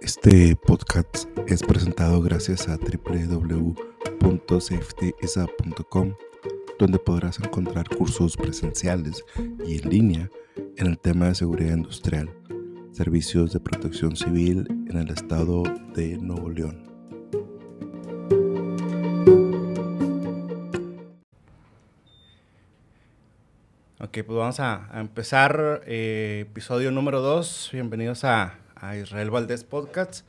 Este podcast es presentado gracias a www.safetyisa.com, donde podrás encontrar cursos presenciales y en línea en el tema de seguridad industrial, servicios de protección civil en el estado de Nuevo León. Ok, pues vamos a, empezar eh, episodio número 2. Bienvenidos a, a Israel Valdés Podcast.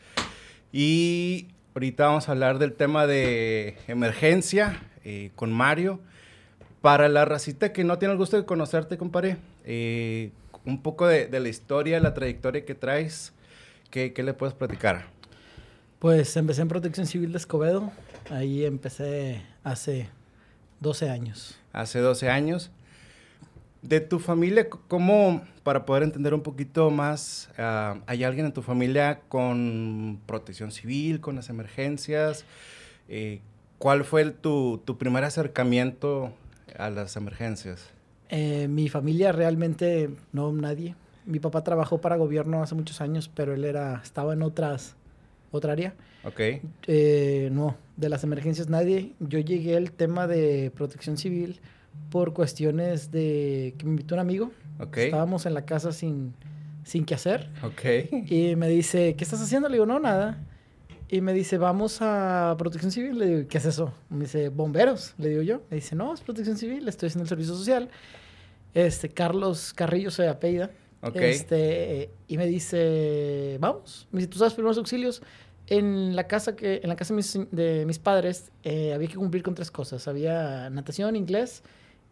Y ahorita vamos a hablar del tema de emergencia eh, con Mario. Para la racita que no tiene el gusto de conocerte, compadre, eh, un poco de, de, la historia, la trayectoria que traes, ¿qué, ¿qué, le puedes platicar? Pues empecé en Protección Civil de Escobedo. Ahí empecé hace 12 años. Hace 12 años. De tu familia, ¿cómo, para poder entender un poquito más, uh, hay alguien en tu familia con protección civil, con las emergencias? Eh, ¿Cuál fue el, tu, tu, primer acercamiento a las emergencias? Eh, mi familia realmente, no nadie. Mi papá trabajó para gobierno hace muchos años, pero él era, estaba en otras, otra área. Ok. Eh, no, de las emergencias nadie. Yo llegué al tema de protección civil por cuestiones de que me invitó un amigo. Okay. Estábamos en la casa sin, sin qué hacer. Okay. Y me dice, ¿qué estás haciendo? Le digo, no, nada. Y me dice, vamos a protección civil. Le digo, ¿qué es eso? Me dice, bomberos. Le digo yo. Me dice, no, es protección civil, estoy haciendo el servicio social. Este, Carlos Carrillo se apellida. Okay. Este, y me dice, vamos. Me dice, ¿tú sabes primeros auxilios? En la casa, que, en la casa de mis, de mis padres eh, había que cumplir con tres cosas. Había natación, inglés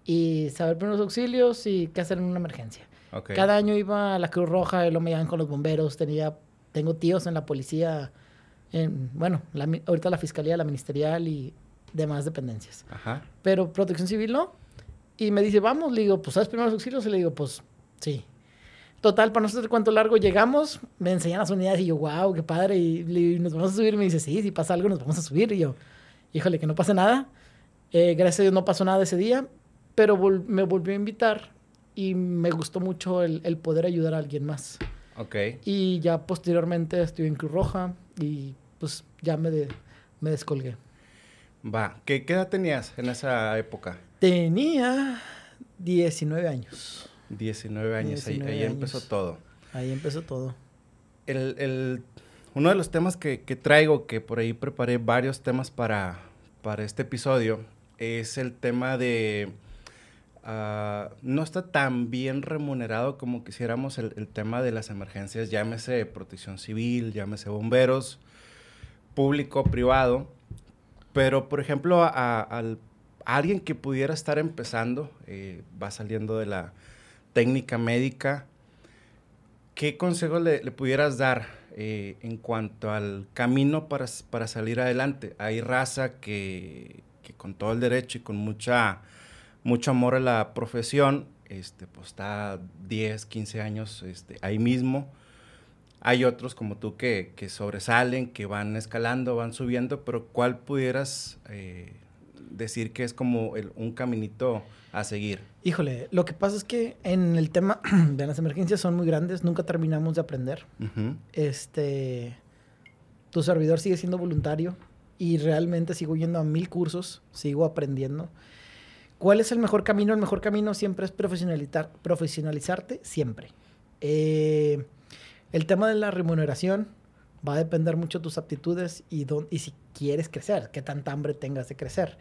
y saber primeros auxilios y qué hacer en una emergencia. Okay. Cada año iba a la Cruz Roja y lo me iban con los bomberos. Tenía, tengo tíos en la policía, en, bueno, la, ahorita la fiscalía, la ministerial y demás dependencias. Ajá. Pero protección civil no. Y me dice, vamos, le digo, pues ¿sabes primeros auxilios? Y le digo, pues sí. Total, para no hacer cuánto largo, llegamos, me enseñan las unidades y yo, wow, qué padre. Y, y, nos vamos a subir. Me dice, sí, si pasa algo, nos vamos a subir. Y yo, híjole, que no pase nada. Eh, gracias a Dios no pasó nada ese día, pero vol me volvió a invitar y me gustó mucho el, el, poder ayudar a alguien más. Ok. Y ya posteriormente estuve en Cruz Roja y pues ya me, de, me descolgué. Va, ¿Qué, ¿qué edad tenías en esa época? Tenía 19 años. 19 años, 19 ahí, ahí años. empezó todo. Ahí empezó todo. El, el, uno de los temas que, que, traigo, que por ahí preparé varios temas para, para este episodio, es el tema de... Uh, no está tan bien remunerado como quisiéramos el, tema de las emergencias, llámese protección civil, llámese bomberos, público, privado. Pero, por ejemplo, a, alguien que pudiera estar empezando, eh, va saliendo de la técnica médica, ¿qué consejo le, pudieras dar eh, en cuanto al camino para, para, salir adelante? Hay raza que, con todo el derecho y con mucha, mucho amor a la profesión, este, pues está 10, 15 años este, ahí mismo. Hay otros como tú que, que, sobresalen, que van escalando, van subiendo, pero ¿cuál pudieras eh, decir que es como el, un caminito a seguir? Híjole, lo que pasa es que en el tema de las emergencias son muy grandes, nunca terminamos de aprender. Uh -huh. Este, tu servidor sigue siendo voluntario y realmente sigo yendo a mil cursos, sigo aprendiendo. ¿Cuál es el mejor camino? El mejor camino siempre es profesionalizar, profesionalizarte, siempre. Eh, el tema de la remuneración va a depender mucho de tus aptitudes y, don, y si quieres crecer, qué tanta hambre tengas de crecer.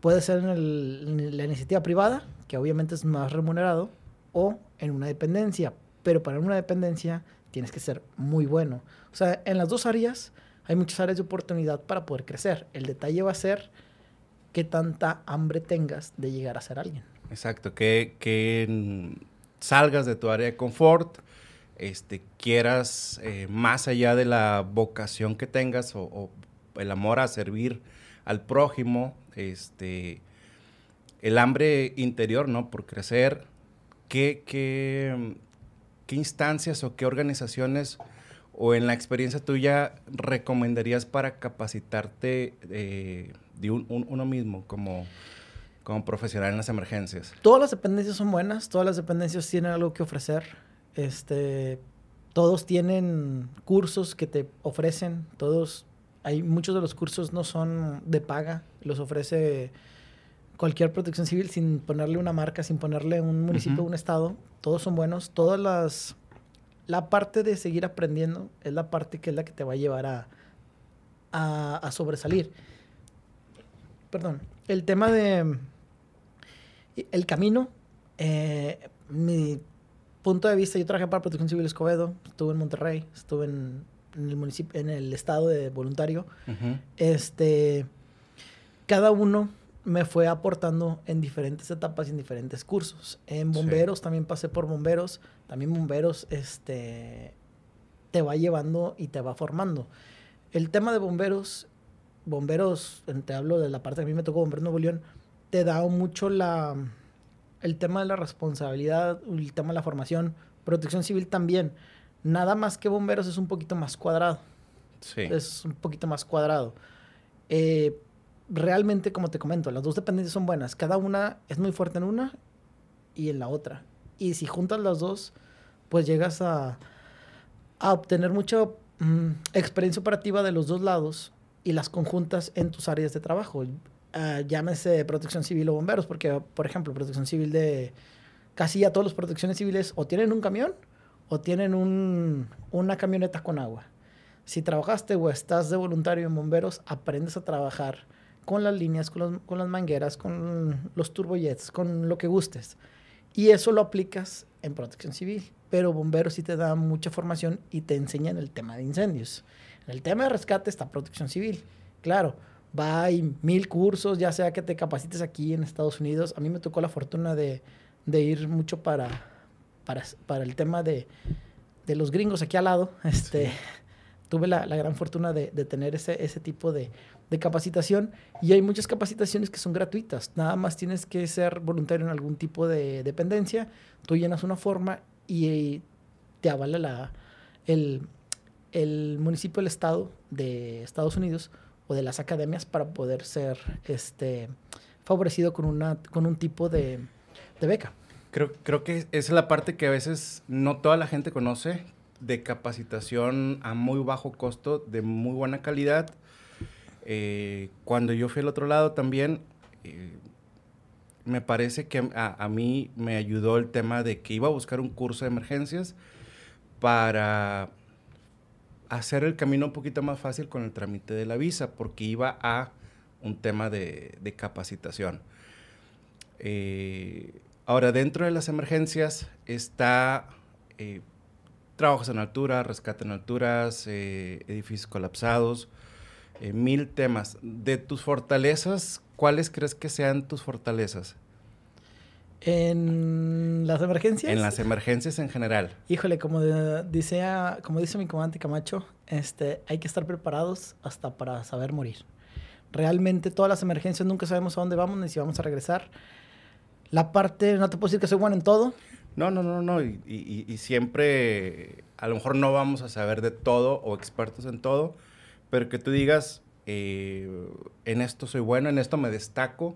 Puede ser en, en, la iniciativa privada, que obviamente es más remunerado, o en una dependencia. Pero para una dependencia tienes que ser muy bueno. O sea, en las dos áreas hay muchas áreas de oportunidad para poder crecer. El detalle va a ser qué tanta hambre tengas de llegar a ser alguien. Exacto, que, que salgas de tu área de confort, este, quieras eh, más allá de la vocación que tengas o, el amor a servir al prójimo, este, el hambre interior, ¿no? Por crecer, ¿qué, qué, qué instancias o qué organizaciones o en la experiencia tuya recomendarías para capacitarte eh, de un, un, uno mismo como, como profesional en las emergencias? Todas las dependencias son buenas, todas las dependencias tienen algo que ofrecer este, todos tienen cursos que te ofrecen, todos, hay muchos de los cursos no son de paga, los ofrece cualquier protección civil sin ponerle una marca, sin ponerle un municipio, un estado, todos son buenos, todas las, la parte de seguir aprendiendo es la parte que es la que te va a llevar a, a, sobresalir. Perdón, el tema de el camino, eh, mi punto de vista, yo trabajé para Protección Civil Escobedo, estuve en Monterrey, estuve en, el municipio, en el estado de voluntario. Este, cada uno me fue aportando en diferentes etapas y en diferentes cursos. En bomberos también pasé por bomberos, también bomberos este te va llevando y te va formando. El tema de bomberos, bomberos, te hablo de la parte que a mí me tocó Bomberos Nuevo León, te da mucho la el tema de la responsabilidad, el tema de la formación, protección civil también. Nada más que bomberos es un poquito más cuadrado. Sí. Es un poquito más cuadrado. Eh, realmente, como te comento, las dos dependencias son buenas. Cada una es muy fuerte en una y en la otra. Y si juntas las dos, pues llegas a, a obtener mucha mm, experiencia operativa de los dos lados y las conjuntas en tus áreas de trabajo. Uh, llámese protección civil o bomberos, porque, por ejemplo, protección civil de casi ya todas las protecciones civiles o tienen un camión o tienen un, una camioneta con agua. Si trabajaste o estás de voluntario en bomberos, aprendes a trabajar con las líneas, con, con las mangueras, con los turbojets, con lo que gustes. Y eso lo aplicas en protección civil. Pero bomberos sí te da mucha formación y te enseñan el tema de incendios. En el tema de rescate está protección civil. Claro, va hay mil cursos, ya sea que te capacites aquí en Estados Unidos. A mí me tocó la fortuna de, de ir mucho para, para, para el tema de, de, los gringos aquí al lado. Este, Tuve la, la, gran fortuna de, de tener ese, ese tipo de, de capacitación y hay muchas capacitaciones que son gratuitas. Nada más tienes que ser voluntario en algún tipo de dependencia, tú llenas una forma y te avala la, el, el municipio, el estado de Estados Unidos o de las academias para poder ser este, favorecido con, una, con un tipo de, beca. Creo, creo que es la parte que a veces no toda la gente conoce de capacitación a muy bajo costo, de muy buena calidad. Eh, cuando yo fui al otro lado también, eh, me parece que a, a, mí me ayudó el tema de que iba a buscar un curso de emergencias para hacer el camino un poquito más fácil con el trámite de la visa, porque iba a un tema de, capacitación. Eh, ahora, dentro de las emergencias está eh, trabajos en altura, rescate en alturas, eh, edificios colapsados, mil temas. De tus fortalezas, ¿cuáles crees que sean tus fortalezas? En las emergencias. En las emergencias en general. Híjole, como dice, como dice mi comandante Camacho, este, hay que estar preparados hasta para saber morir. Realmente todas las emergencias nunca sabemos a dónde vamos ni si vamos a regresar. La parte, no te puedo decir que soy bueno en todo. No, no, no, no. Y, y, y siempre, a lo mejor no vamos a saber de todo o expertos en todo, pero que tú digas, eh, en esto soy bueno, en esto me destaco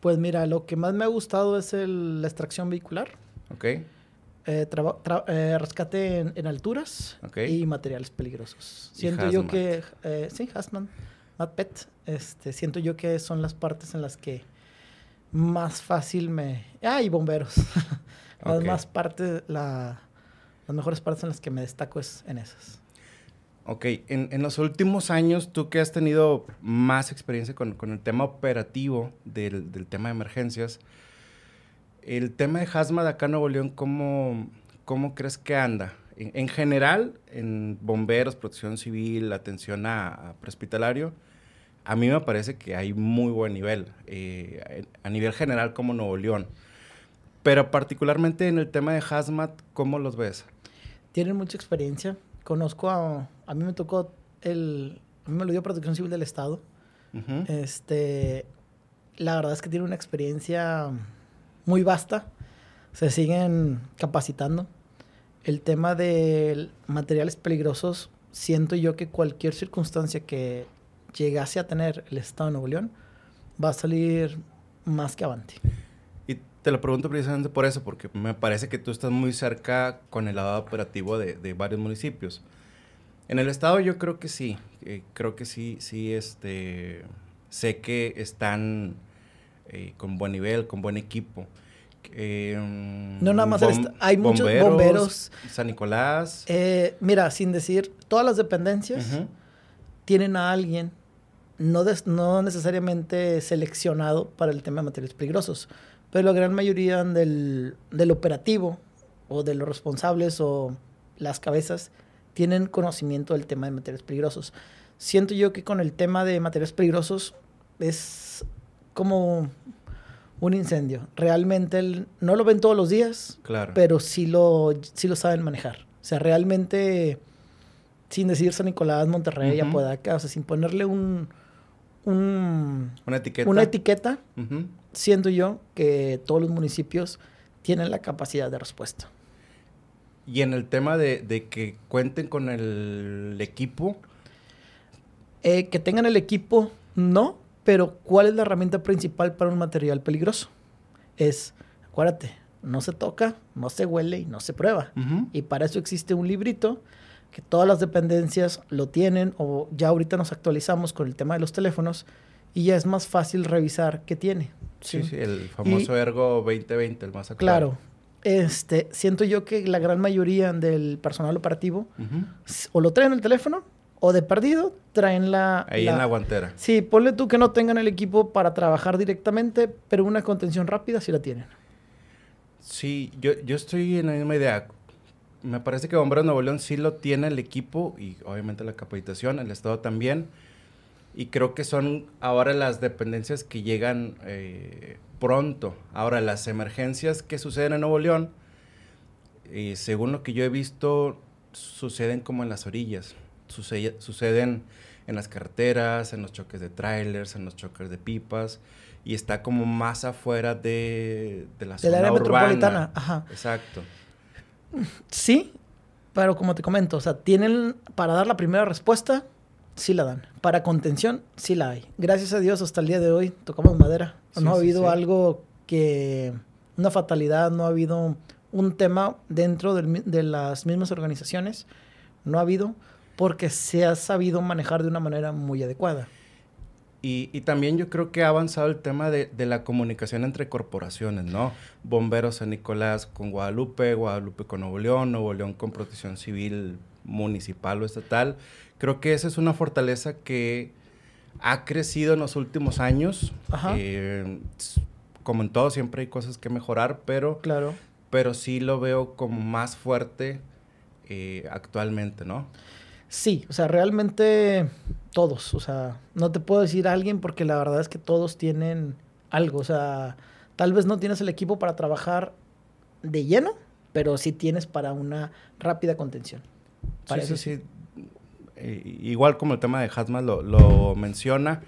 pues mira, lo que más me ha gustado es el, la extracción vehicular. Ok. Eh, eh, rescate en, alturas y materiales peligrosos. Siento yo que, eh, sí, Hasman, Pet, este, siento yo que son las partes en las que más fácil me... Ah, y bomberos. las más partes, la, las mejores partes en las que me destaco es en esas. Ok, en, en, los últimos años, tú que has tenido más experiencia con, con el tema operativo del, del, tema de emergencias, el tema de Hazmat acá en Nuevo León, ¿cómo, cómo crees que anda? En, en, general, en bomberos, protección civil, atención a, a prehospitalario, a mí me parece que hay muy buen nivel, eh, a nivel general como Nuevo León. Pero particularmente en el tema de Hazmat, ¿cómo los ves? Tienen mucha experiencia conozco a, a mí me tocó el, a mí me lo dio Protección Civil del Estado. Este, la verdad es que tiene una experiencia muy vasta. Se siguen capacitando. El tema de materiales peligrosos, siento yo que cualquier circunstancia que llegase a tener el Estado de Nuevo León va a salir más que avante. Y te lo pregunto precisamente por eso, porque me parece que tú estás muy cerca con el lado operativo de, de varios municipios. En el estado yo creo que sí, eh, creo que sí, sí, este, sé que están eh, con buen nivel, con buen equipo. Eh, no nada más, hay muchos bomberos. San Nicolás. Eh, mira, sin decir, todas las dependencias tienen a alguien no, no necesariamente seleccionado para el tema de materiales peligrosos, pero la gran mayoría del, del operativo o de los responsables o las cabezas tienen conocimiento del tema de materiales peligrosos. Siento yo que con el tema de materiales peligrosos es como un incendio. Realmente no lo ven todos los días, claro. pero sí lo, sí lo saben manejar. O sea, realmente, sin decir San Nicolás, Monterrey, Apodaca, o sea, sin ponerle un, una etiqueta, una etiqueta siento yo que todos los municipios tienen la capacidad de respuesta. Y en el tema de, que cuenten con el equipo. Eh, que tengan el equipo, no, pero ¿cuál es la herramienta principal para un material peligroso? Es, acuérdate, no se toca, no se huele y no se prueba. Y para eso existe un librito que todas las dependencias lo tienen o ya ahorita nos actualizamos con el tema de los teléfonos y ya es más fácil revisar qué tiene. Sí, sí, el famoso Ergo 2020, el más actual. Claro. Este, siento yo que la gran mayoría del personal operativo o lo traen en el teléfono o de perdido traen la... Ahí en la guantera. Sí, ponle tú que no tengan el equipo para trabajar directamente, pero una contención rápida sí la tienen. Sí, yo, yo estoy en la misma idea. Me parece que Bomberos Nuevo León sí lo tiene el equipo y obviamente la capacitación, el Estado también. Y creo que son ahora las dependencias que llegan eh, pronto. Ahora, las emergencias que suceden en Nuevo León, y según lo que yo he visto, suceden como en las orillas suceden en las carreteras, en los choques de trailers, en los choques de pipas, y está como más afuera de, de la zona área metropolitana. Ajá. Exacto. Sí, pero como te comento, o sea, tienen para dar la primera respuesta, sí la dan. Para contención, sí la hay. Gracias a Dios, hasta el día de hoy tocamos madera. no ha habido algo que, una fatalidad, no ha habido un tema dentro de las mismas organizaciones, no ha habido porque se ha sabido manejar de una manera muy adecuada. Y, también yo creo que ha avanzado el tema de, la comunicación entre corporaciones, ¿no? Bomberos San Nicolás con Guadalupe, Guadalupe con Nuevo León, Nuevo León con Protección Civil municipal o estatal. Creo que esa es una fortaleza que ha crecido en los últimos años. Eh, como en todo, siempre hay cosas que mejorar, pero, claro. pero sí lo veo como más fuerte eh, actualmente, ¿no? Sí, o sea, realmente todos, o sea, no te puedo decir alguien porque la verdad es que todos tienen algo, o sea, tal vez no tienes el equipo para trabajar de lleno, pero sí tienes para una rápida contención. Para sí, eso sí, eh, igual como el tema de Hazmat lo, menciona,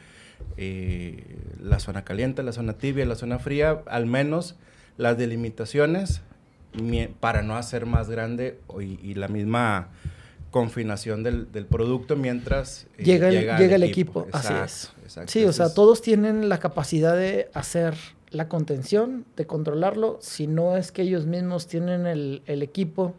eh, la zona caliente, la zona tibia, la zona fría, al menos las delimitaciones para no hacer más grande y la misma confinación del, producto mientras eh, llega, el, llega, el equipo. Así es. Sí, o sea, todos tienen la capacidad de hacer la contención, de controlarlo, si no es que ellos mismos tienen el, equipo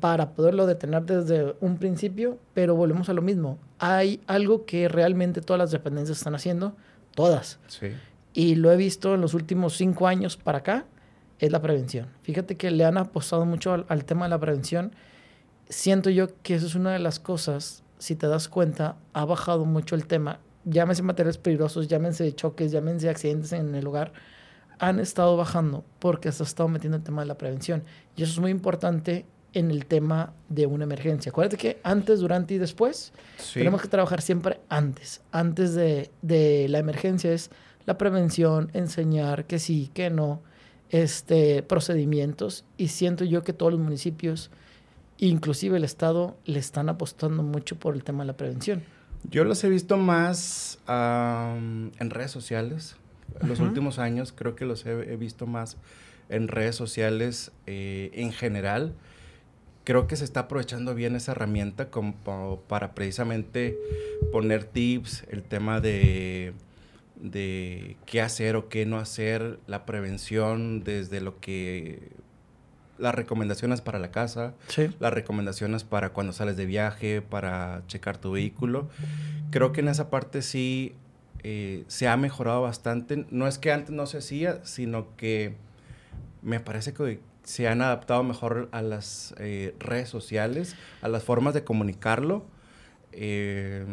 para poderlo detener desde un principio, pero volvemos a lo mismo. Hay algo que realmente todas las dependencias están haciendo, todas. Sí. Y lo he visto en los últimos cinco años para acá, es la prevención. Fíjate que le han apostado mucho al tema de la prevención siento yo que eso es una de las cosas, si te das cuenta, ha bajado mucho el tema. Llámense materiales peligrosos, llámense choques, llámense accidentes en el lugar. Han estado bajando porque se ha estado metiendo el tema de la prevención. Y eso es muy importante en el tema de una emergencia. Acuérdate que antes, durante y después tenemos que trabajar siempre antes. Antes de, de, la emergencia es la prevención, enseñar que sí, que no, este, procedimientos. Y siento yo que todos los municipios Inclusive el Estado le están apostando mucho por el tema de la prevención. Yo los he visto más en redes sociales. En los últimos años creo que los he, visto más en redes sociales eh, en general. Creo que se está aprovechando bien esa herramienta como para precisamente poner tips, el tema de de qué hacer o qué no hacer, la prevención desde lo que las recomendaciones para la casa, las recomendaciones para cuando sales de viaje, para checar tu vehículo. Creo que en esa parte sí eh, se ha mejorado bastante. No es que antes no se hacía, sino que me parece que se han adaptado mejor a las eh, redes sociales, a las formas de comunicarlo. Eh,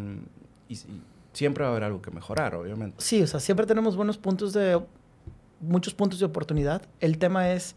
y, siempre va a haber algo que mejorar, obviamente. Sí, o sea, siempre tenemos buenos puntos de, muchos puntos de oportunidad. El tema es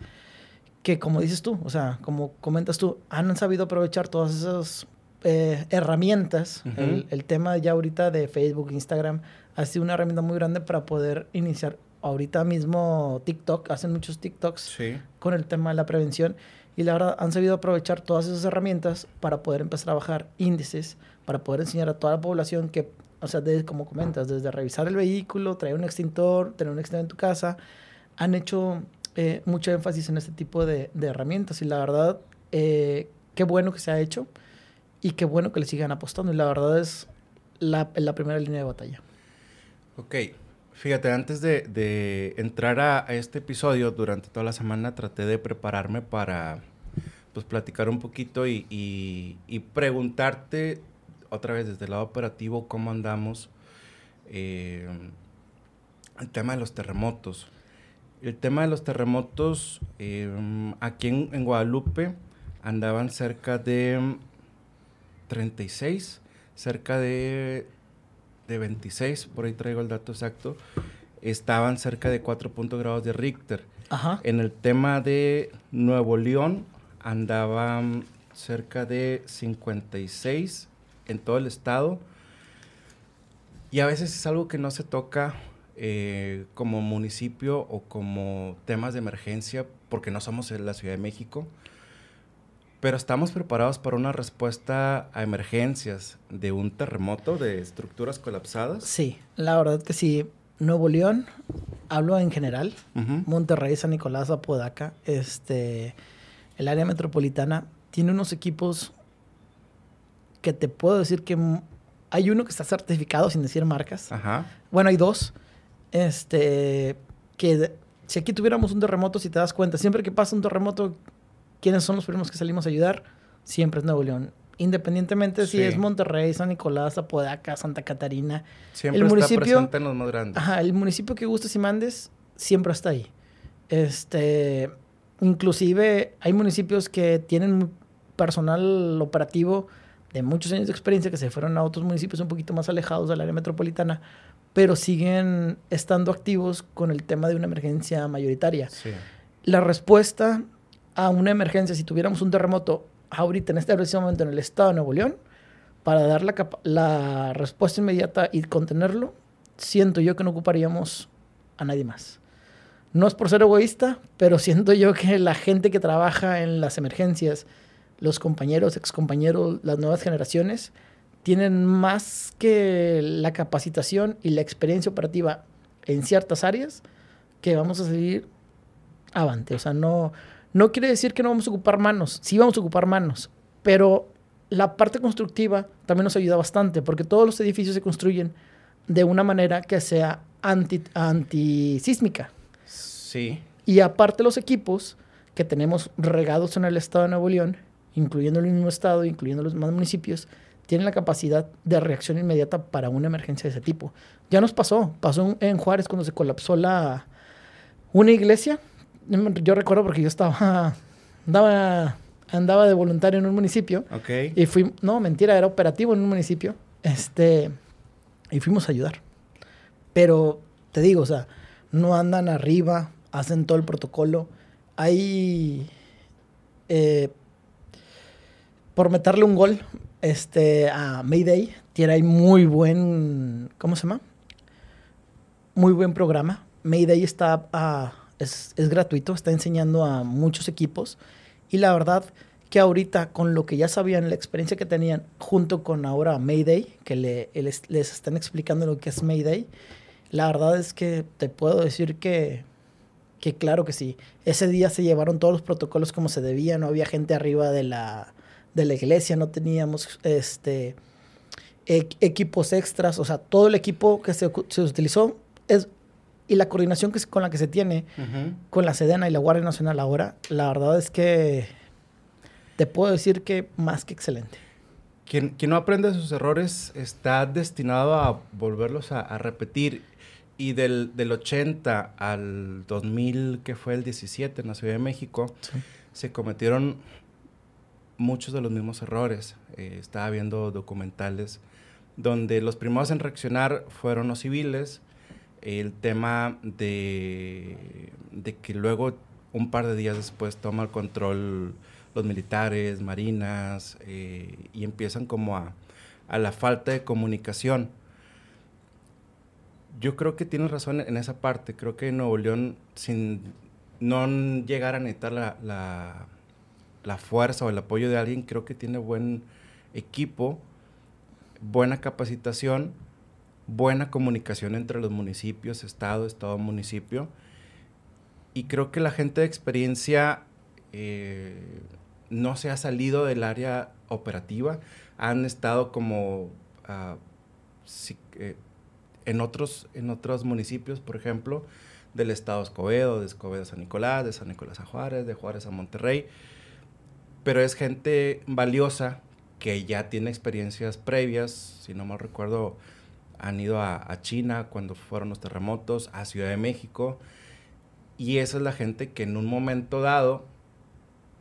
que, como dices tú, o sea, como comentas tú, han sabido aprovechar todas esas eh, herramientas. el, el, tema ya ahorita de Facebook, Instagram, ha sido una herramienta muy grande para poder iniciar. Ahorita mismo TikTok, hacen muchos TikToks con el tema de la prevención y la verdad han sabido aprovechar todas esas herramientas para poder empezar a bajar índices, para poder enseñar a toda la población que o sea, desde, como comentas, desde revisar el vehículo, traer un extintor, tener un extintor en tu casa, han hecho eh, mucho énfasis en este tipo de, de herramientas. Y la verdad, eh, qué bueno que se ha hecho y qué bueno que le sigan apostando. Y la verdad es la, la primera línea de batalla. Ok. Fíjate, antes de, entrar a, este episodio, durante toda la semana traté de prepararme para pues, platicar un poquito y preguntarte otra vez desde el lado operativo, cómo andamos. Eh, el tema de los terremotos. El tema de los terremotos, eh, aquí en, Guadalupe andaban cerca de 36, cerca de, de 26, por ahí traigo el dato exacto, estaban cerca de 4 grados de Richter. En el tema de Nuevo León andaban cerca de 56 en todo el estado. Y a veces es algo que no se toca eh, como municipio o como temas de emergencia porque no somos en la Ciudad de México. Pero estamos preparados para una respuesta a emergencias de un terremoto, de estructuras colapsadas. Sí, la verdad que sí. Nuevo León, hablo en general, Monterrey, San Nicolás, Apodaca, este, el área metropolitana, tiene unos equipos que te puedo decir que hay uno que está certificado sin decir marcas. Ajá. Bueno, hay dos. Este, que si aquí tuviéramos un terremoto, si te das cuenta, siempre que pasa un terremoto, ¿quiénes son los primeros que salimos a ayudar? Siempre es Nuevo León. Independientemente si es Monterrey, San Nicolás, Apodaca, Santa Catarina. Siempre el está presente en los más grandes. Ajá, el municipio que gustes y mandes siempre está ahí. Este, inclusive hay municipios que tienen personal operativo de muchos años de experiencia que se fueron a otros municipios un poquito más alejados del área metropolitana, pero siguen estando activos con el tema de una emergencia mayoritaria. La respuesta a una emergencia, si tuviéramos un terremoto ahorita en este preciso momento en el estado de Nuevo León, para dar la, la respuesta inmediata y contenerlo, siento yo que no ocuparíamos a nadie más. No es por ser egoísta, pero siento yo que la gente que trabaja en las emergencias, los compañeros, excompañeros, las nuevas generaciones, tienen más que la capacitación y la experiencia operativa en ciertas áreas que vamos a seguir avante. O sea, no, no quiere decir que no vamos a ocupar manos, sí vamos a ocupar manos, pero la parte constructiva también nos ayuda bastante porque todos los edificios se construyen de una manera que sea anti, antisísmica. Sí. Y aparte los equipos que tenemos regados en el estado de Nuevo León, incluyendo el mismo estado, incluyendo los demás municipios, tienen la capacidad de reacción inmediata para una emergencia de ese tipo. Ya nos pasó, pasó en Juárez cuando se colapsó la una iglesia. Yo recuerdo porque yo estaba andaba andaba de voluntario en un municipio okay. y fui no mentira era operativo en un municipio este y fuimos a ayudar pero te digo o sea no andan arriba hacen todo el protocolo hay eh, por meterle un gol este, a Mayday. Tiene ahí muy buen, ¿cómo se llama? Muy buen programa. Mayday está, uh, es, es, gratuito, está enseñando a muchos equipos. Y la verdad que ahorita con lo que ya sabían, la experiencia que tenían, junto con ahora Mayday, que le, les, están explicando lo que es Mayday, la verdad es que te puedo decir que que claro que sí. Ese día se llevaron todos los protocolos como se debía, no había gente arriba de la, de la iglesia, no teníamos este, equipos extras, o sea, todo el equipo que se, se, utilizó es, y la coordinación que, con la que se tiene con la Sedena y la Guardia Nacional ahora, la verdad es que te puedo decir que más que excelente. Quien, quien no aprende de sus errores está destinado a volverlos a, a repetir. Y del, del, 80 al 2000, que fue el 17 en la Ciudad de México, sí. se cometieron muchos de los mismos errores. Eh, estaba viendo documentales donde los primeros en reaccionar fueron los civiles. El tema de, de que luego, un par de días después, toma el control los militares, marinas, eh, y empiezan como a, a la falta de comunicación yo creo que tienes razón en esa parte. Creo que Nuevo León, sin no llegar a necesitar la, la, la, fuerza o el apoyo de alguien, creo que tiene buen equipo, buena capacitación, buena comunicación entre los municipios, estado, estado, municipio. Y creo que la gente de experiencia eh, no se ha salido del área operativa. Han estado como... Uh, si, eh, en otros, en otros municipios, por ejemplo, del estado Escobedo, de Escobedo a San Nicolás, de San Nicolás a Juárez, de Juárez a Monterrey. Pero es gente valiosa que ya tiene experiencias previas, si no mal recuerdo, han ido a, a, China cuando fueron los terremotos, a Ciudad de México, y esa es la gente que en un momento dado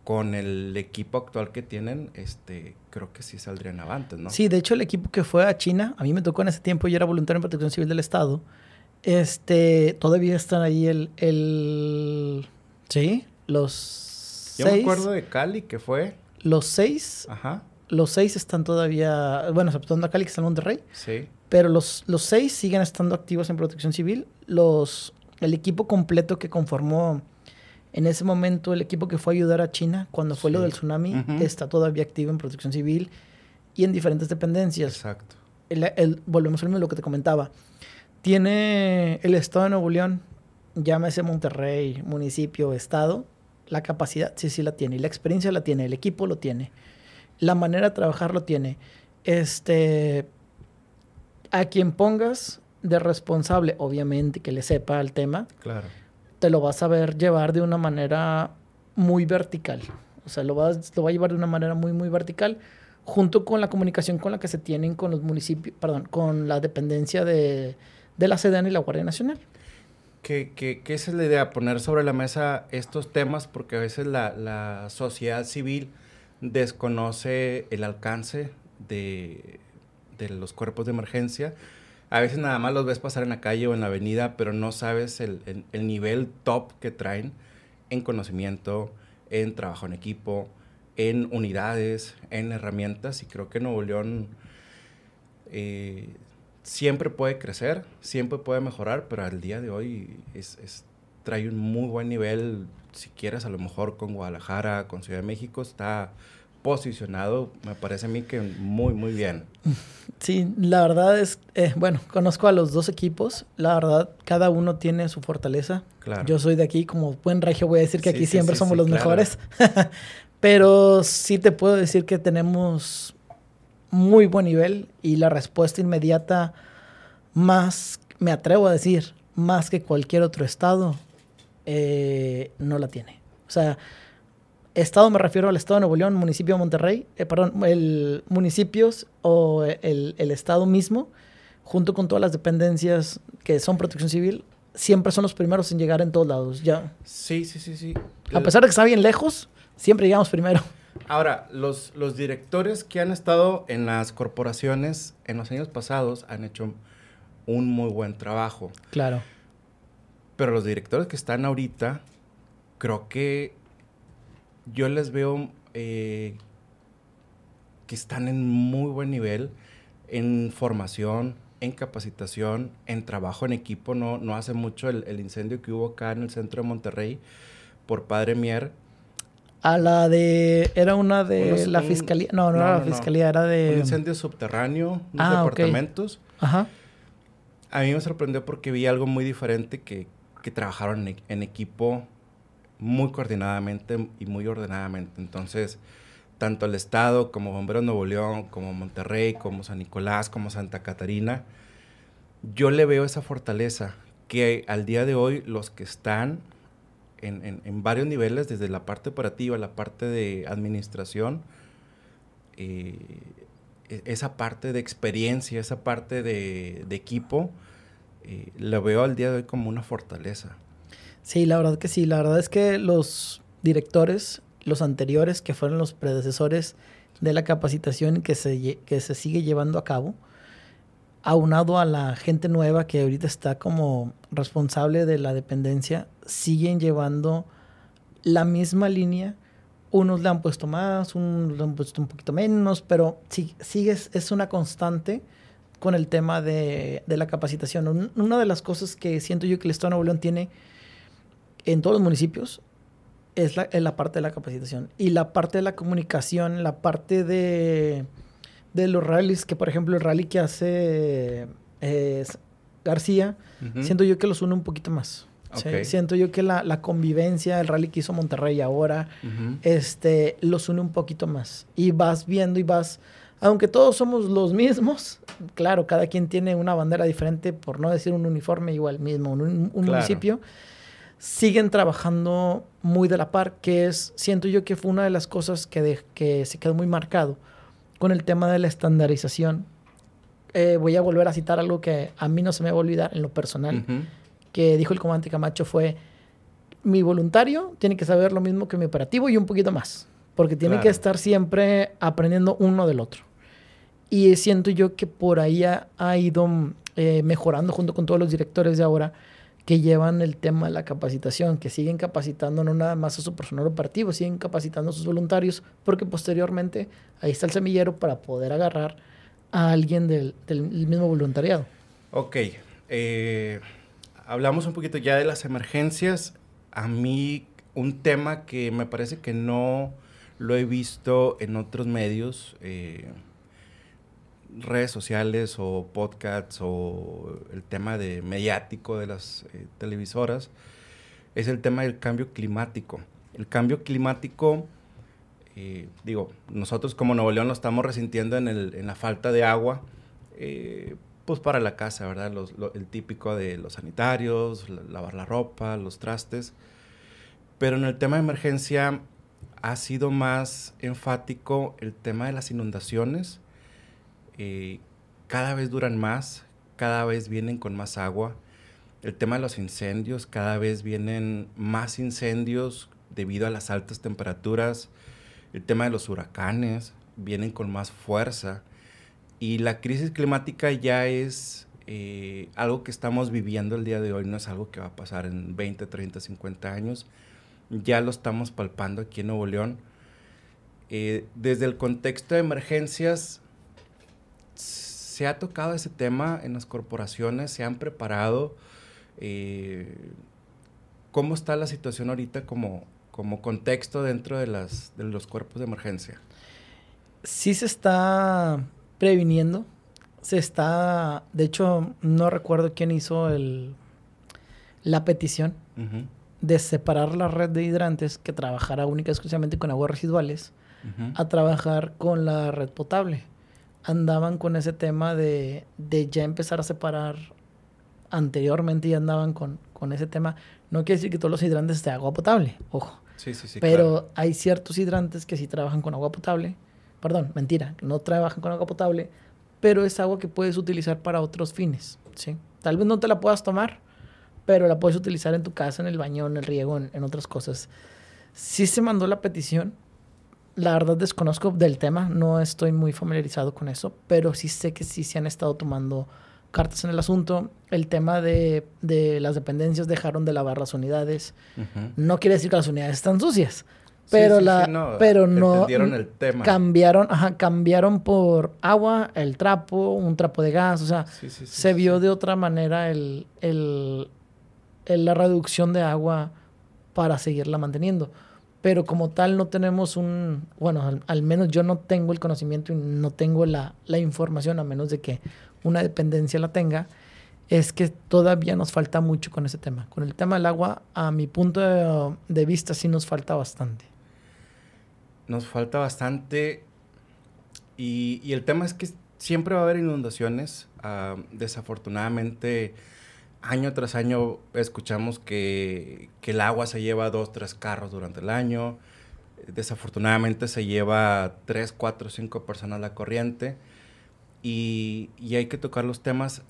con el equipo actual que tienen, este, creo que sí saldrían avantes, ¿no? Sí, de hecho el equipo que fue a China, a mí me tocó en ese tiempo, yo era voluntario en Protección Civil del Estado, este, todavía están ahí el, el sí, los Yo seis, me acuerdo de Cali, que fue. Los seis. Ajá. Los seis están todavía, bueno, exceptuando a Cali, que está en Monterrey. Sí. Pero los, los seis siguen estando activos en Protección Civil. Los, el equipo completo que conformó en ese momento, el equipo que fue a ayudar a China cuando fue sí. lo del tsunami uh -huh. está todavía activo en protección civil y en diferentes dependencias. Exacto. El, el, volvemos a lo que te comentaba. Tiene el Estado de Nuevo León, llámese Monterrey, municipio, Estado, la capacidad sí, sí la tiene. Y la experiencia la tiene, el equipo lo tiene. La manera de trabajar lo tiene. Este, a quien pongas de responsable, obviamente que le sepa el tema. Claro te lo vas a ver llevar de una manera muy vertical. O sea, lo, vas, lo va a llevar de una manera muy, muy vertical, junto con la comunicación con la que se tienen con los municipios, perdón, con la dependencia de, de la SEDEN y la Guardia Nacional. ¿Qué, qué, qué es la idea? Poner sobre la mesa estos temas, porque a veces la, la sociedad civil desconoce el alcance de, de los cuerpos de emergencia a veces nada más los ves pasar en la calle o en la avenida, pero no sabes el, el, el nivel top que traen en conocimiento, en trabajo en equipo, en unidades, en herramientas. Y creo que Nuevo León eh, siempre puede crecer, siempre puede mejorar, pero al día de hoy es, es, trae un muy buen nivel. Si quieres, a lo mejor con Guadalajara, con Ciudad de México, está posicionado, me parece a mí que muy, muy bien. Sí, la verdad es, eh, bueno, conozco a los dos equipos, la verdad, cada uno tiene su fortaleza. Claro. Yo soy de aquí, como buen regio voy a decir que sí, aquí sí, siempre sí, somos los claro. mejores, pero sí te puedo decir que tenemos muy buen nivel y la respuesta inmediata más, me atrevo a decir, más que cualquier otro estado, eh, no la tiene. O sea, Estado me refiero al Estado de Nuevo León, municipio de Monterrey, eh, perdón, el municipios o el, el, Estado mismo, junto con todas las dependencias que son protección civil, siempre son los primeros en llegar en todos lados. Ya. Sí, sí, sí, sí. A pesar de que está bien lejos, siempre llegamos primero. Ahora, los, los directores que han estado en las corporaciones en los años pasados han hecho un muy buen trabajo. Claro. Pero los directores que están ahorita, creo que yo les veo eh, que están en muy buen nivel en formación, en capacitación, en trabajo en equipo. No, no hace mucho el, el, incendio que hubo acá en el centro de Monterrey por Padre Mier. A la de... Era una de Unos, la un, fiscalía. No, no, no, era la fiscalía, era de... Un incendio subterráneo, unos ah, departamentos. Okay. Ajá. A mí me sorprendió porque vi algo muy diferente que, que trabajaron en, en equipo muy coordinadamente y muy ordenadamente. Entonces, tanto el Estado como Bomberos Nuevo León, como Monterrey, como San Nicolás, como Santa Catarina, yo le veo esa fortaleza que al día de hoy los que están en, varios niveles, desde la parte operativa, la parte de administración, eh, e, esa parte de experiencia, esa parte de, equipo, eh, lo veo al día de hoy como una fortaleza. Sí, la verdad que sí. La verdad es que los directores, los anteriores, que fueron los predecesores de la capacitación que se, que se sigue llevando a cabo, aunado a la gente nueva que ahorita está como responsable de la dependencia, siguen llevando la misma línea. Unos le han puesto más, unos le han puesto un poquito menos, pero sí, sigue, es una constante con el tema de, la capacitación. Una de las cosas que siento yo que el Estado de Nuevo León tiene en todos los municipios es la, la parte de la capacitación. Y la parte de la comunicación, la parte de de los rallies, que por ejemplo el rally que hace eh, García, siento yo que los une un poquito más. Siento yo que la, convivencia, el rally que hizo Monterrey ahora, este, los une un poquito más. Y vas viendo y vas, aunque todos somos los mismos, claro, cada quien tiene una bandera diferente, por no decir un uniforme igual mismo, un, municipio, siguen trabajando muy de la par, que es, siento yo que fue una de las cosas que, que se quedó muy marcado con el tema de la estandarización. Eh, voy a volver a citar algo que a mí no se me va a olvidar en lo personal, que dijo el comandante Camacho fue, mi voluntario tiene que saber lo mismo que mi operativo y un poquito más, porque tiene que estar siempre aprendiendo uno del otro. Y siento yo que por ahí ha, ido eh, mejorando junto con todos los directores de ahora que llevan el tema de la capacitación, que siguen capacitando no nada más a su personal operativo, siguen capacitando a sus voluntarios, porque posteriormente ahí está el semillero para poder agarrar a alguien del, mismo voluntariado. Ok, eh, hablamos un poquito ya de las emergencias. A mí un tema que me parece que no lo he visto en otros medios. Eh, redes sociales o podcasts o el tema de mediático de las eh, televisoras es el tema del cambio climático. El cambio climático, eh, digo, nosotros como Nuevo León lo estamos resintiendo en, el, en la falta de agua, eh, pues para la casa, ¿verdad? el típico de los sanitarios, lavar la ropa, los trastes. Pero en el tema de emergencia ha sido más enfático el tema de las inundaciones eh, cada vez duran más, cada vez vienen con más agua. El tema de los incendios, cada vez vienen más incendios debido a las altas temperaturas. El tema de los huracanes, vienen con más fuerza. Y la crisis climática ya es eh, algo que estamos viviendo el día de hoy, no es algo que va a pasar en 20, 30, 50 años. Ya lo estamos palpando aquí en Nuevo León. Eh, desde el contexto de emergencias, se ha tocado ese tema en las corporaciones, se han preparado. Eh, ¿Cómo está la situación ahorita como, como contexto dentro de, las, de los cuerpos de emergencia? Sí se está previniendo, se está, de hecho, no recuerdo quién hizo el, la petición de separar la red de hidrantes que trabajara única y exclusivamente con aguas residuales a trabajar con la red potable andaban con ese tema de, ya empezar a separar. Anteriormente ya andaban con, con ese tema. No quiere decir que todos los hidrantes de agua potable, ojo. Sí, sí, sí. Pero hay ciertos hidrantes que sí trabajan con agua potable. Perdón, mentira, no trabajan con agua potable, pero es agua que puedes utilizar para otros fines, ¿sí? Tal vez no te la puedas tomar, pero la puedes utilizar en tu casa, en el baño, en el riego, en, en otras cosas. Sí se mandó la petición, la verdad desconozco del tema, no estoy muy familiarizado con eso, pero sí sé que sí se han estado tomando cartas en el asunto. El tema de, las dependencias dejaron de lavar las unidades. No quiere decir que las unidades están sucias, pero la no, pero no el tema. cambiaron, ajá, cambiaron por agua, el trapo, un trapo de gas, o sea, se vio de otra manera el, el, la reducción de agua para seguirla manteniendo pero como tal no tenemos un, bueno, al, menos yo no tengo el conocimiento y no tengo la, información, a menos de que una dependencia la tenga, es que todavía nos falta mucho con ese tema. Con el tema del agua, a mi punto de, vista, sí nos falta bastante. Nos falta bastante y, el tema es que siempre va a haber inundaciones. Ah, desafortunadamente año tras año escuchamos que, que, el agua se lleva dos, tres carros durante el año. Desafortunadamente se lleva tres, cuatro, cinco personas la corriente. Y, y, hay que tocar los temas,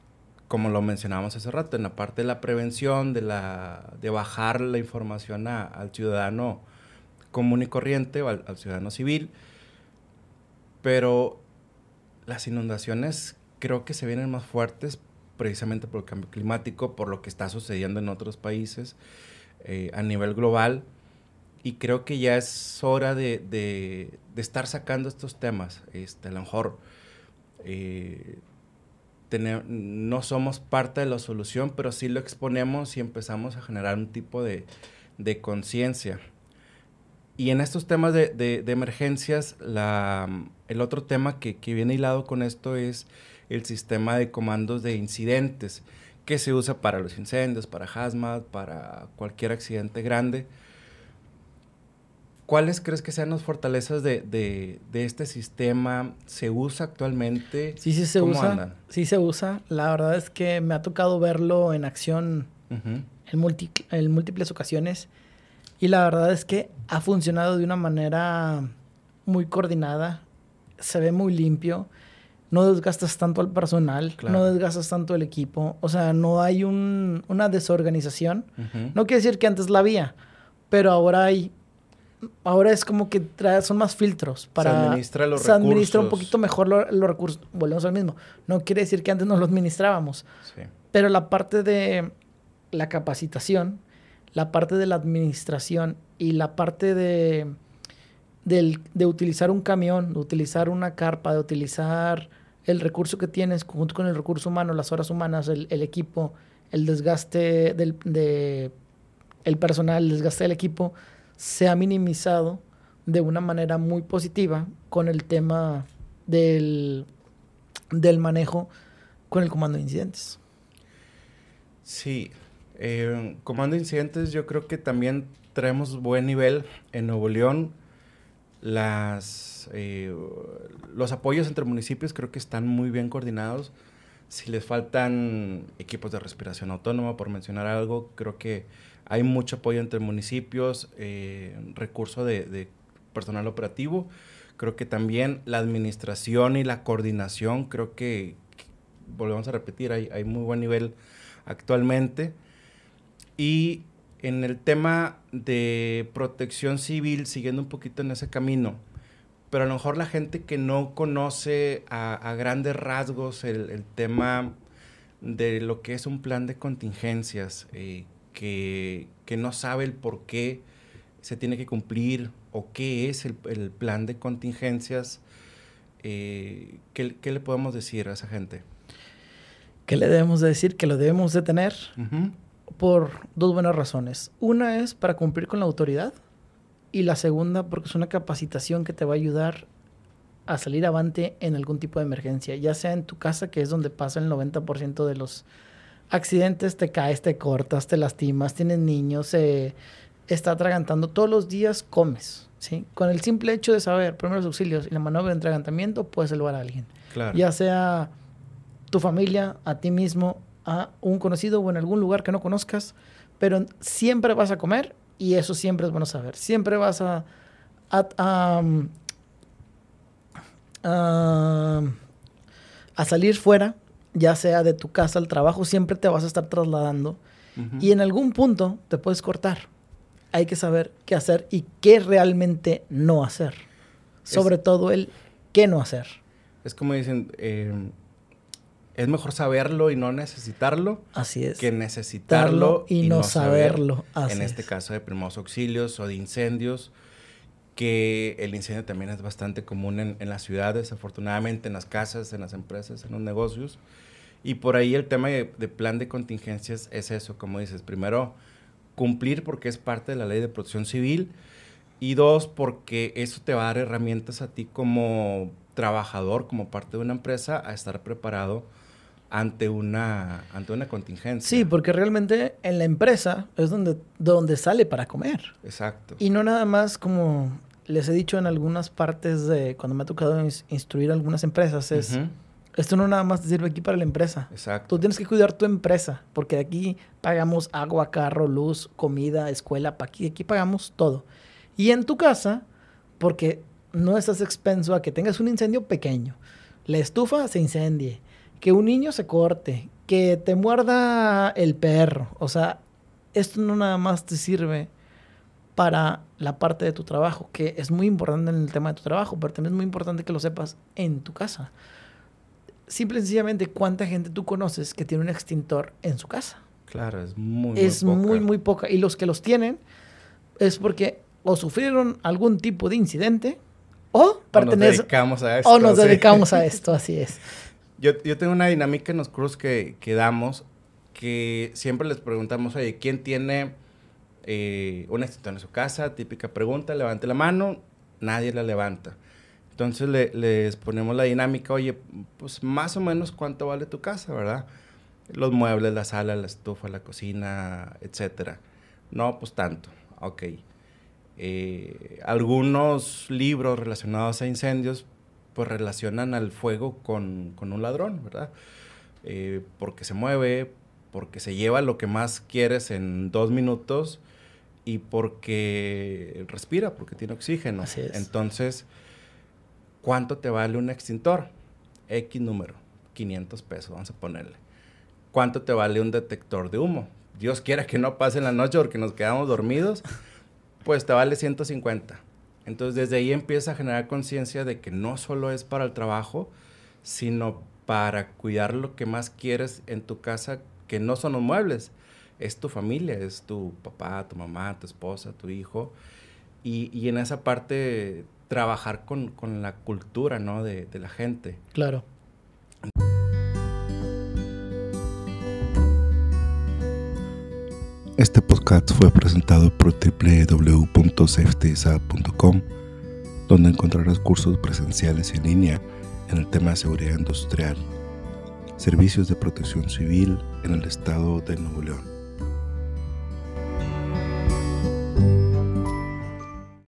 como lo mencionábamos hace rato, en la parte de la prevención, de, la, de bajar la información al ciudadano común y corriente o al, al ciudadano civil. Pero las inundaciones creo que se vienen más fuertes precisamente por el cambio climático, por lo que está sucediendo en otros países eh, a nivel global. Y creo que ya es hora de, de, estar sacando estos temas. Este, a lo mejor eh, tener, no somos parte de la solución, pero sí lo exponemos y empezamos a generar un tipo de, de conciencia. Y en estos temas de, de, emergencias, la, el otro tema que, que viene hilado con esto es el sistema de comandos de incidentes que se usa para los incendios, para hazmat, para cualquier accidente grande. ¿Cuáles crees que sean las fortalezas de, de, de este sistema? ¿Se usa actualmente? Sí, sí se usa. Sí se usa. La verdad es que me ha tocado verlo en acción en, en múltiples ocasiones. Y la verdad es que ha funcionado de una manera muy coordinada. Se ve muy limpio no desgastas tanto al personal, no desgastas tanto el equipo, o sea, no hay un, una desorganización. No quiere decir que antes la había, pero ahora hay, ahora es como que trae, son más filtros para... Se administra los se administra un poquito mejor los recursos, volvemos al mismo. No quiere decir que antes no los administrábamos, sí. pero la parte de la capacitación, la parte de la administración y la parte de de utilizar un camión, de utilizar una carpa, de utilizar el recurso que tienes junto con el recurso humano, las horas humanas, el, equipo, el desgaste del de, el personal, el desgaste del equipo, se ha minimizado de una manera muy positiva con el tema del, del manejo con el comando de incidentes. Sí, eh, comando de incidentes yo creo que también traemos buen nivel en Nuevo León las, eh, los apoyos entre municipios creo que están muy bien coordinados. Si les faltan equipos de respiración autónoma, por mencionar algo, creo que hay mucho apoyo entre municipios, eh, recurso de, personal operativo. Creo que también la administración y la coordinación, creo que, volvemos a repetir, hay, hay muy buen nivel actualmente. Y en el tema de protección civil, siguiendo un poquito en ese camino, pero a lo mejor la gente que no conoce a, grandes rasgos el, tema de lo que es un plan de contingencias, eh, que, no sabe el por qué se tiene que cumplir o qué es el, plan de contingencias, eh, ¿qué, le podemos decir a esa gente? ¿Qué le debemos decir? Que lo debemos de tener por dos buenas razones. Una es para cumplir con la autoridad y la segunda porque es una capacitación que te va a ayudar a salir avante en algún tipo de emergencia, ya sea en tu casa, que es donde pasa el 90% de los accidentes, te caes, te cortas, te lastimas, tienes niños, se está atragantando, todos los días comes, ¿sí? Con el simple hecho de saber primeros auxilios y la maniobra de atragantamiento puedes salvar a alguien. Ya sea tu familia, a ti mismo a un conocido o en algún lugar que no conozcas, pero siempre vas a comer y eso siempre es bueno saber. Siempre vas a, a, a, salir fuera, ya sea de tu casa al trabajo, siempre te vas a estar trasladando y en algún punto te puedes cortar. Hay que saber qué hacer y qué realmente no hacer. Sobre todo el qué no hacer. Es como dicen, eh, es mejor saberlo y no necesitarlo. Así es. Que necesitarlo y, no, saberlo. en este caso de primeros auxilios o de incendios, que el incendio también es bastante común en, las ciudades, afortunadamente en las casas, en las empresas, en los negocios. Y por ahí el tema de, plan de contingencias es eso, como dices, primero cumplir porque es parte de la ley de protección civil y dos, porque eso te va a dar herramientas a ti como trabajador, como parte de una empresa, a estar preparado ante una, ante una contingencia. Sí, porque realmente en la empresa es donde, donde sale para comer. Exacto. Y no nada más como les he dicho en algunas partes de cuando me ha tocado instruir algunas empresas, es Esto no nada más te sirve aquí para la empresa. Exacto. Tú tienes que cuidar tu empresa, porque de aquí pagamos agua, carro, luz, comida, escuela, pa' aquí, aquí pagamos todo. Y en tu casa, porque no estás expenso a que tengas un incendio pequeño, la estufa se incendie, que un niño se corte, que te muerda el perro. O sea, esto no nada más te sirve para la parte de tu trabajo, que es muy importante en el tema de tu trabajo, pero también es muy importante que lo sepas en tu casa. Simple y sencillamente, ¿cuánta gente tú conoces que tiene un extintor en su casa? Claro, es muy, es muy, muy, poca. muy poca. Y los que los tienen es porque o sufrieron algún tipo de incidente o O nos pertenecen dedicamos a esto. o nos sí. dedicamos a esto, así es. Yo, yo tengo una dinámica en los cursos que, que damos que siempre les preguntamos, oye, ¿quién tiene eh, un extintor en su casa? Típica pregunta, levante la mano, nadie la levanta. Entonces le- les ponemos la dinámica, oye, pues más o menos cuánto vale tu casa, ¿verdad? Los muebles, la sala, la estufa, la cocina, etcétera. No, pues tanto. Ok. Eh, algunos libros relacionados a incendios pues relacionan al fuego con, con un ladrón, ¿verdad? Eh, porque se mueve, porque se lleva lo que más quieres en dos minutos y porque respira, porque tiene oxígeno. Así es. Entonces, ¿cuánto te vale un extintor? X número, 500 pesos, vamos a ponerle. ¿Cuánto te vale un detector de humo? Dios quiera que no pase en la noche porque nos quedamos dormidos, pues te vale 150. Entonces desde ahí empieza a generar conciencia de que no solo es para el trabajo, sino para cuidar lo que más quieres en tu casa, que no son los muebles, es tu familia, es tu papá, tu mamá, tu esposa, tu hijo. Y, en esa parte trabajar con, con la cultura ¿no? de la gente. Claro. Este podcast fue presentado por www.safetysat.com, donde encontrarás cursos presenciales en línea en el tema de seguridad industrial, servicios de protección civil en el estado de Nuevo León.